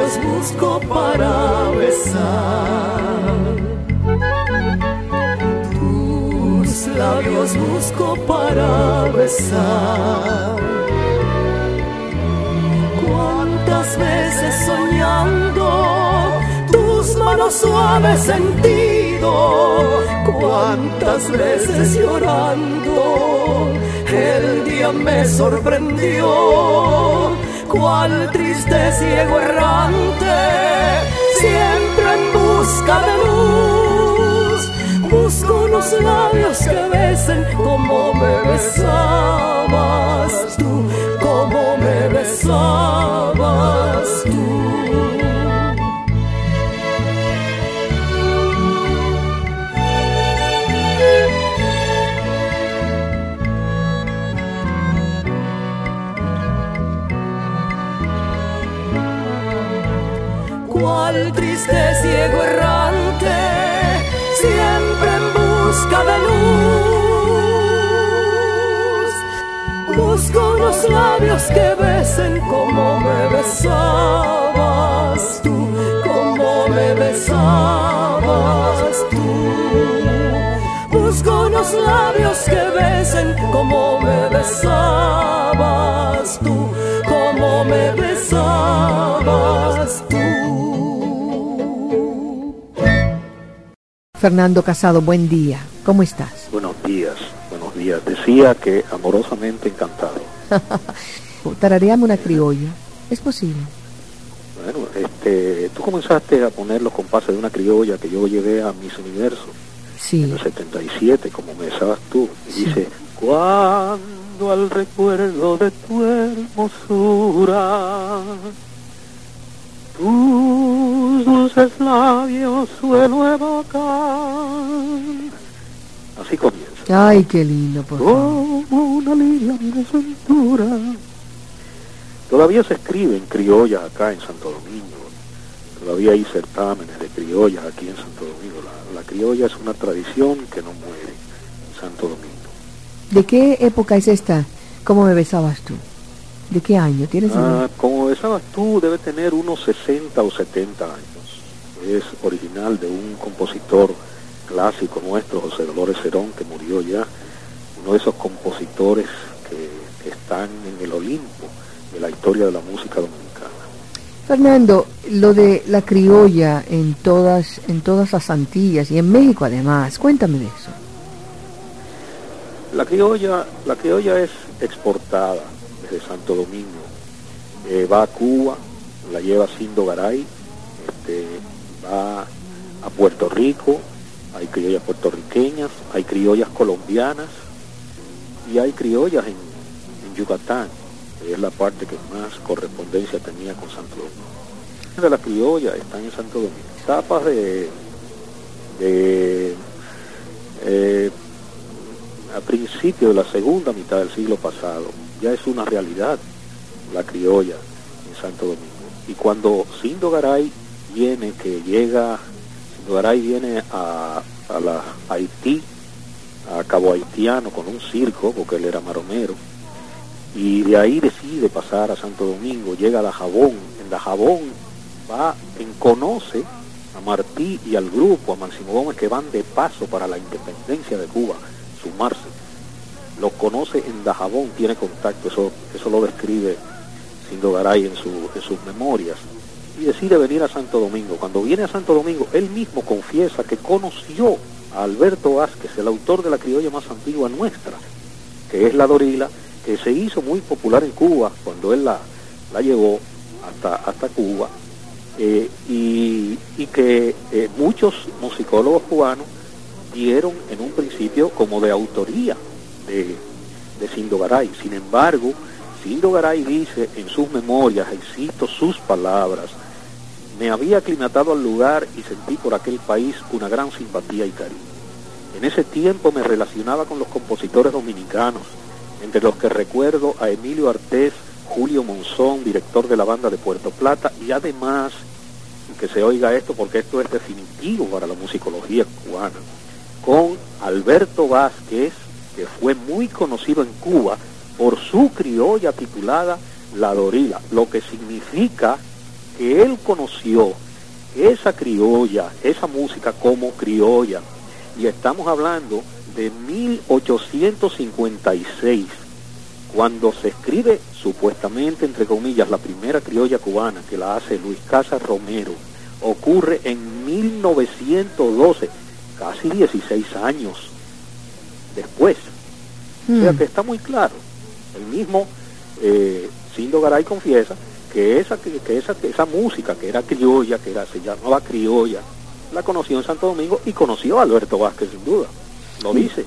Labios busco para besar. Tus labios busco para besar. Cuántas veces soñando tus manos suaves sentido, cuántas veces llorando el día me sorprendió, cuál triste ciego errante, siempre en busca de luz, busco unos labios que besen como me besabas labios que besen como me besabas tú, como me besabas tú. Busco unos labios que besen como me besabas tú, como me besabas tú. Fernando Casado, buen día. ¿Cómo estás? Buenos días, buenos días. Decía que amorosamente encantado. Tarareame una criolla. ¿Es posible? Bueno, este, tú comenzaste a poner los compases de una criolla que yo llevé a Miss Universo Sí. en el 77, como me besabas tú. Y Sí. dice, cuando al recuerdo de tu hermosura, tus dulces labios suelo evocar. Así comienza. Ay, qué lindo, por favor. Como una lila mi desventura. Todavía se escribe en criolla acá en Santo Domingo. Todavía hay certámenes de criollas aquí en Santo Domingo. La, la criolla es una tradición que no muere en Santo Domingo. ¿De qué época es esta? ¿Cómo me besabas tú? ¿De qué año? ¿Tienes Ah, como besabas tú, debe tener unos 60 o 70 años. Es original de un compositor clásico nuestro, José Dolores Cerón, que murió ya. Uno de esos compositores que, que están en el Olimpo de la historia de la música dominicana. Fernando, lo de la criolla en todas, en todas las Antillas y en México además, cuéntame de eso. La criolla, la criolla es exportada desde Santo Domingo. Eh, va a Cuba, la lleva Sindo Garay, este, va a Puerto Rico, hay criollas puertorriqueñas, hay criollas colombianas y hay criollas en, en Yucatán, que es la parte que más correspondencia tenía con Santo Domingo. De las criollas están en Santo Domingo. Tapas de, de eh, a principio de la segunda mitad del siglo pasado, ya es una realidad la criolla en Santo Domingo. Y cuando Sindo Garay viene, que llega, Sindo Garay viene a, a la Haití, a Cabo Haitiano con un circo, porque él era maromero, y de ahí decide pasar a Santo Domingo, llega a Dajabón, en Dajabón va, en conoce a Martí y al grupo, a Máximo Gómez, que van de paso para la independencia de Cuba, sumarse. Lo conoce en Dajabón, tiene contacto, eso, eso lo describe Sindo Garay en, su, en sus memorias. Y decide venir a Santo Domingo. Cuando viene a Santo Domingo, él mismo confiesa que conoció Alberto Vázquez, el autor de la criolla más antigua nuestra, que es la Dorila, que se hizo muy popular en Cuba cuando él la, la llevó hasta, hasta Cuba. eh, y, que eh, muchos musicólogos cubanos dieron en un principio como de autoría de, de Sindo Garay. Sin embargo, Sindo Garay dice en sus memorias, y cito sus palabras, me había aclimatado al lugar y sentí por aquel país una gran simpatía y cariño. En ese tiempo me relacionaba con los compositores dominicanos, entre los que recuerdo a Emilio Artés, Julio Monzón, director de la banda de Puerto Plata, y además, que se oiga esto porque esto es definitivo para la musicología cubana, con Alberto Vázquez, que fue muy conocido en Cuba por su criolla titulada La Dorila, lo que significa que él conoció esa criolla, esa música como criolla. Y estamos hablando de 1856, cuando se escribe supuestamente, entre comillas, la primera criolla cubana que la hace Luis Casas Romero, ocurre en 1912, casi 16 años después. O sea hmm. que está muy claro. El mismo eh, Sindo Garay confiesa que esa, que, esa, esa música que era criolla, que era, se llamaba criolla, la conoció en Santo Domingo y conoció a Alberto Vázquez sin duda, lo dice.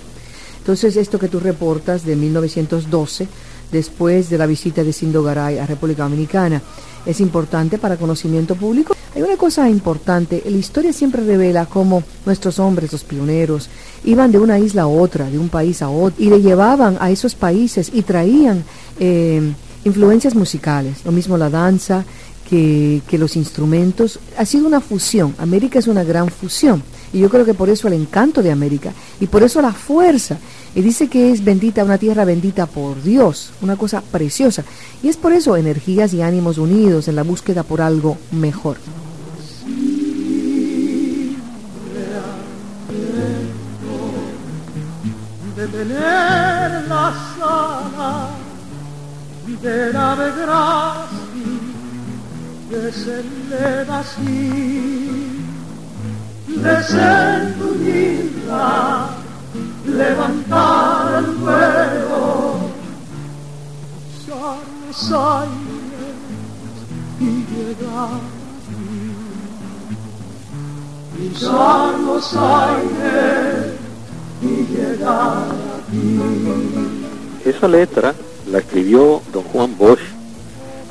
Entonces esto que tú reportas de 1912, después de la visita de Sindo Garay a República Dominicana, es importante para conocimiento público. Hay una cosa importante, la historia siempre revela cómo nuestros hombres, los pioneros, iban de una isla a otra, de un país a otro, y le llevaban a esos países y traían eh, influencias musicales, lo mismo la danza que, que los instrumentos. Ha sido una fusión, América es una gran fusión, y yo creo que por eso el encanto de América, y por eso la fuerza. Y dice que es bendita, una tierra bendita por Dios, una cosa preciosa. Y es por eso energías y ánimos unidos en la búsqueda por algo mejor. De navegar de ser así, de ser tu levantar el fuego, usar los aires y llegar aquí, usar los aires esa letra la escribió don Juan Bosch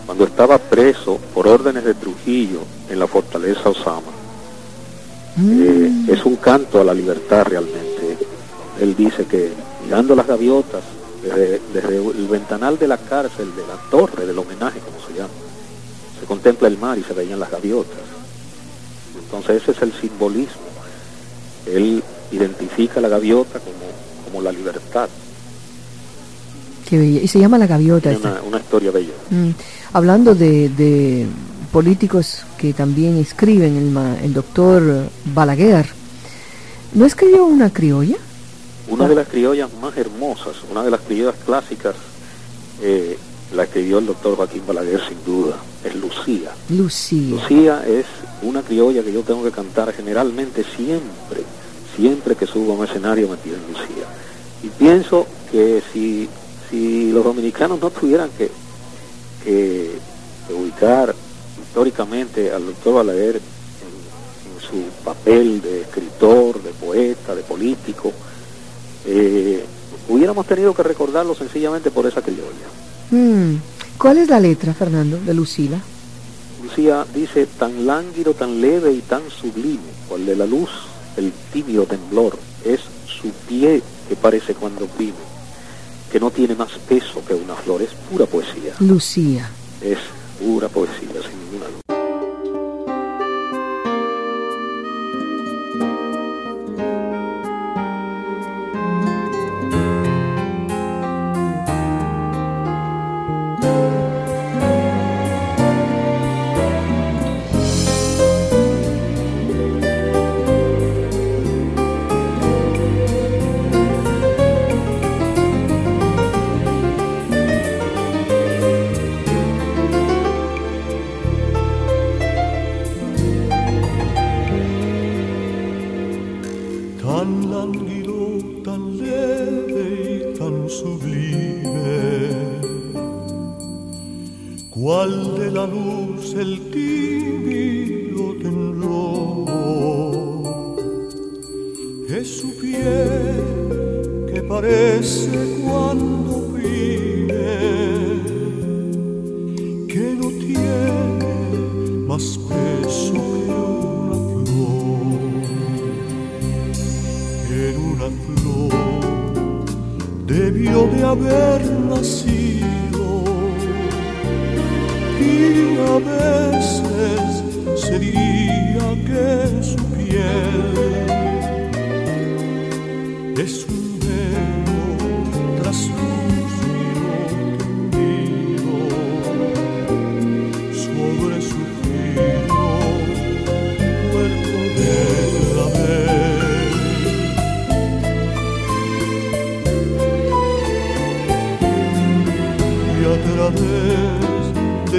cuando estaba preso por órdenes de Trujillo en la fortaleza Osama. Eh, es un canto a la libertad realmente. Él dice que mirando las gaviotas desde, el ventanal de la cárcel, de la torre del homenaje, como se llama, se contempla el mar y se veían las gaviotas. Entonces ese es el simbolismo. Él identifica la gaviota como, como la libertad. Qué bella. Y se llama la gaviota. Una, historia bella. Mm. Hablando de, de, políticos que también escriben, el, el doctor Balaguer, ¿no escribió una criolla? Una de las criollas más hermosas, una de las criollas clásicas, eh, la escribió el doctor Joaquín Balaguer sin duda, es Lucía. Lucía. Lucía es una criolla que yo tengo que cantar generalmente siempre siempre que subo a un escenario me piden Lucía. Y pienso que si, si los dominicanos no tuvieran que, que, ubicar históricamente al doctor Balaguer en, su papel de escritor, de poeta, de político, eh, hubiéramos tenido que recordarlo sencillamente por esa criolla. Mm. ¿Cuál es la letra, Fernando, de Lucila? Lucía dice, tan lánguido, tan leve y tan sublime, cual de la luz el tibio temblor, es su pie que parece cuando vive, que no tiene más peso que una flor, es pura poesía. Lucía. Es pura poesía, sin ninguna duda. Más peso que una flor, en una flor debió de haber nacido. Y a veces se diría que su piel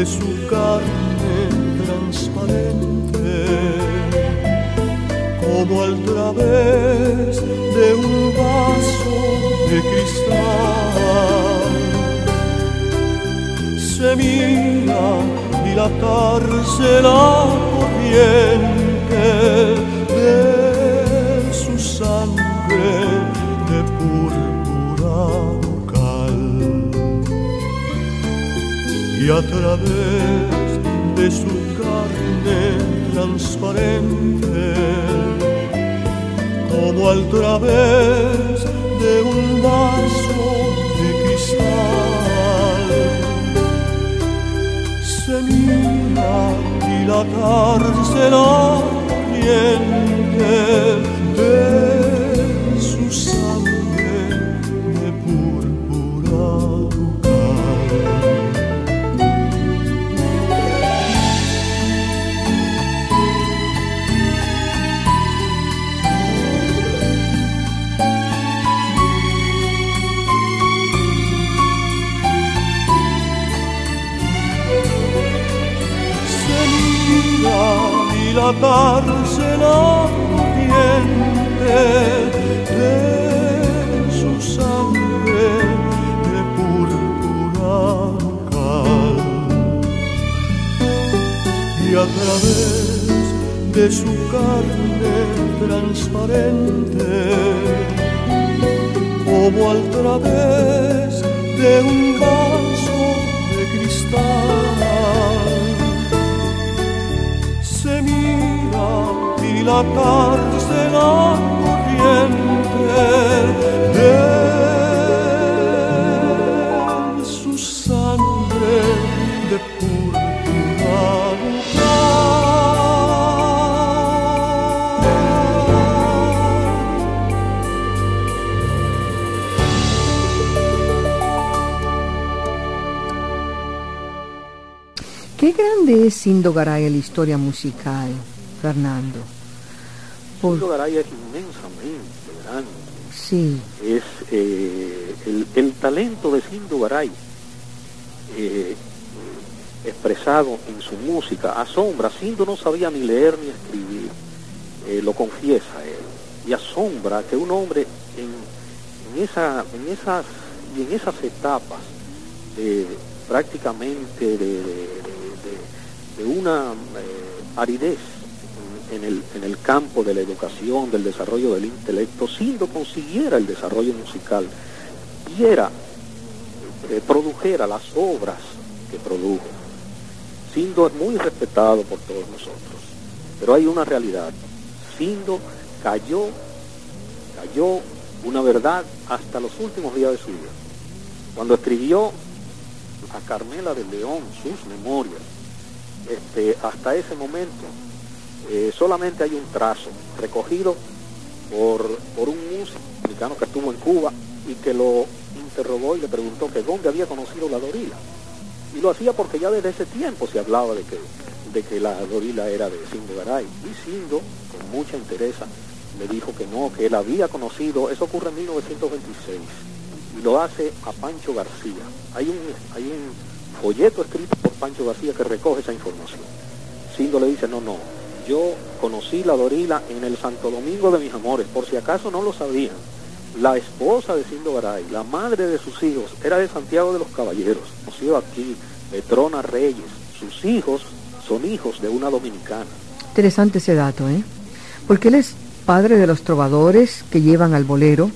su carne transparente como al través de un vaso de cristal. Se mira dilatarse la corriente y a través de su carne transparente como al través de un vaso de cristal se mira dilatarse la corriente de dilatarse la de su sangre de púrpura local y a través de su carne transparente como al través de un vaso de cristal dilatarse la corriente de su sangre de púrpura. Qué grande es Sindogaray en la historia musical, Fernando. Sindo Garay es inmensamente grande. sí, Es eh, el, el talento de Sindo Garay eh, expresado en su música asombra. Sindo no sabía ni leer ni escribir, eh, lo confiesa él. Y asombra que un hombre en, en, esa, en esas y en esas etapas de, prácticamente de, de- de- de una aridez en, el, en el campo de la educación, del desarrollo del intelecto, Sindo consiguiera el desarrollo musical, diera, eh, produjera las obras que produjo. Sindo es muy respetado por todos nosotros, pero hay una realidad. Sindo cayó, cayó una verdad hasta los últimos días de su vida. Cuando escribió a Carmela de León sus memorias, este, hasta ese momento eh, solamente hay un trazo recogido por, por un músico mexicano que estuvo en Cuba y que lo interrogó y le preguntó que dónde había conocido la Dorila. Y lo hacía porque ya desde ese tiempo se hablaba de que, de que la Dorila era de Sindo Garay. Y Sindo, con mucha interés, le dijo que no, que él había conocido, eso ocurre en 1926, y lo hace a Pancho García. Hay un, hay un folleto escrito por Pancho García que recoge esa información. Sindo le dice, no, no, yo conocí la Dorila en el Santo Domingo de mis amores, por si acaso no lo sabían. La esposa de Sindo Garay, la madre de sus hijos, era de Santiago de los Caballeros, nació aquí, Petrona Reyes. Sus hijos son hijos de una dominicana. interesante ese dato, ¿eh? Porque él es padre de los trovadores que llevan al bolero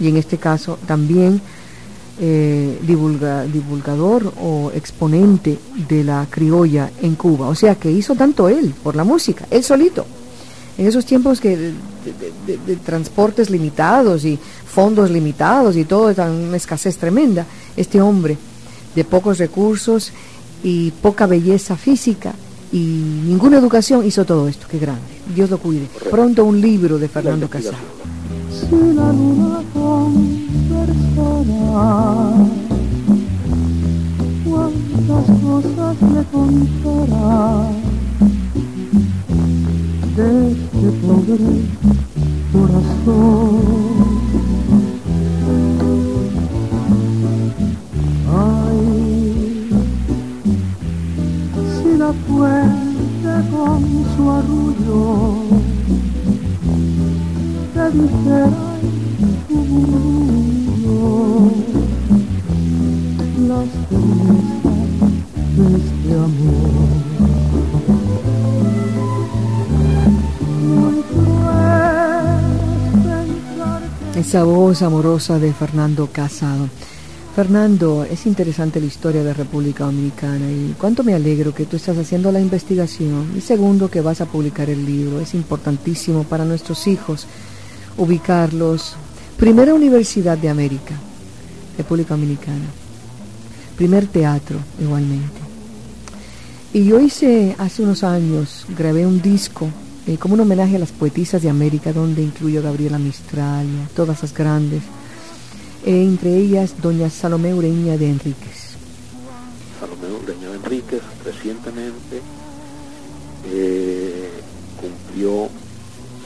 y en este caso también eh, divulgador o exponente de la criolla en Cuba. O sea que hizo tanto él por la música, él solito. En esos tiempos que de, transportes limitados y fondos limitados y todo, una escasez tremenda, este hombre de pocos recursos y poca belleza física y ninguna educación hizo todo esto, qué grande. Dios lo cuide. Pronto un libro de Fernando Cuántas cosas le contará de este pobre corazón. Ay, si la fuente con su arrullo te dijera esa voz amorosa de Fernando Casado. Fernando, es interesante la historia de República Dominicana y cuánto me alegro que tú estás haciendo la investigación y segundo que vas a publicar el libro. Es importantísimo para nuestros hijos ubicarlos. Primera Universidad de América, República Dominicana. Primer teatro igualmente. Y yo hice hace unos años, grabé un disco eh, como un homenaje a las poetisas de América, donde incluyo a Gabriela Mistral, todas las grandes, eh, entre ellas doña Salomé Ureña de Enríquez. Salomé Ureña de Enríquez recientemente eh, cumplió,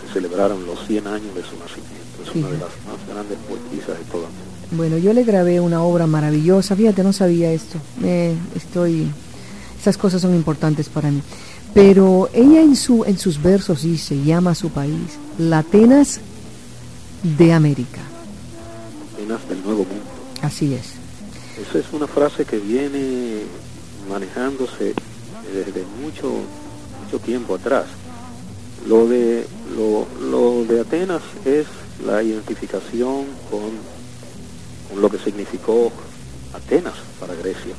se celebraron los 100 años de su nacimiento, es una de las más grandes poetisas de toda América. Bueno, yo le grabé una obra maravillosa, fíjate, no sabía esto, estoy, esas cosas son importantes para mí. Pero ella en, su, en sus versos dice, llama a su país, la Atenas de América. Atenas del Nuevo Mundo. Así es. Esa es una frase que viene manejándose desde mucho, mucho tiempo atrás. Lo de, lo, lo de Atenas es la identificación con, lo que significó Atenas para Grecia.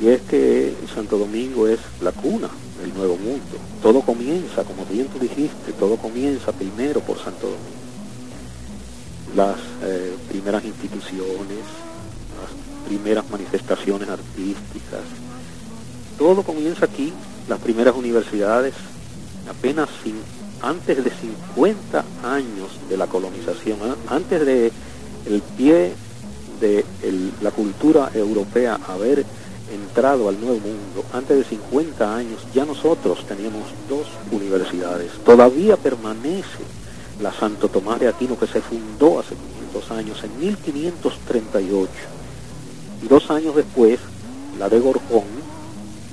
Y es que Santo Domingo es la cuna el nuevo mundo. Todo comienza, como bien tú dijiste, todo comienza primero por Santo Domingo. Las eh, primeras instituciones, las primeras manifestaciones artísticas, todo comienza aquí, las primeras universidades, apenas antes de 50 años de la colonización, ¿eh? antes de el pie de la cultura europea haber entrado al Nuevo Mundo, antes de 50 años, ya nosotros teníamos dos universidades. Todavía permanece la Santo Tomás de Aquino, que se fundó hace 500 años, en 1538. Y dos años después, la de Gorjón,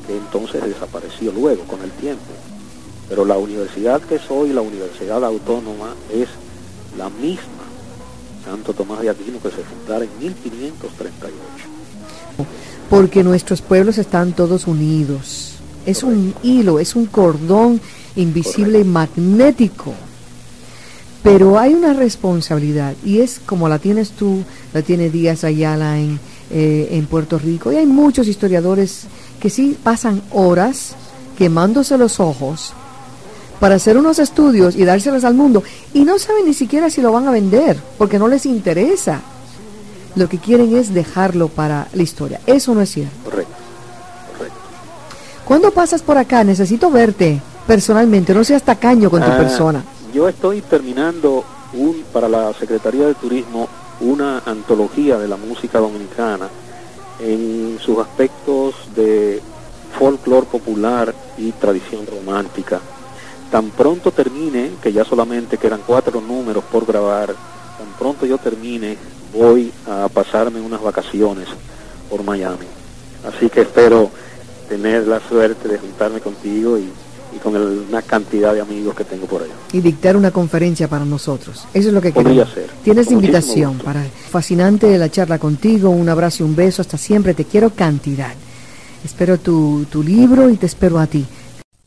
que entonces desapareció luego con el tiempo. Pero la universidad que es hoy, la Universidad Autónoma, es la misma Santo Tomás de Aquino que se fundara en 1538 porque nuestros pueblos están todos unidos. Es un hilo, es un cordón invisible y magnético. Pero hay una responsabilidad y es como la tienes tú, la tiene Díaz Ayala en, eh, en Puerto Rico. Y hay muchos historiadores que sí pasan horas quemándose los ojos para hacer unos estudios y dárselos al mundo y no saben ni siquiera si lo van a vender porque no les interesa lo que quieren es dejarlo para la historia. Eso no es cierto. Correcto, correcto. ¿Cuándo pasas por acá? Necesito verte personalmente, no seas tacaño con tu ah, persona. Yo estoy terminando un, para la Secretaría de Turismo una antología de la música dominicana en sus aspectos de folclore popular y tradición romántica. Tan pronto termine, que ya solamente quedan cuatro números por grabar, tan pronto yo termine voy a pasarme unas vacaciones por Miami. Así que espero tener la suerte de juntarme contigo y, con una cantidad de amigos que tengo por allá. Y dictar una conferencia para nosotros. Eso es lo que Podría ser. Tienes invitación para fascinante la charla contigo, un abrazo y un beso, hasta siempre, te quiero cantidad. Espero tu, tu libro y te espero a ti.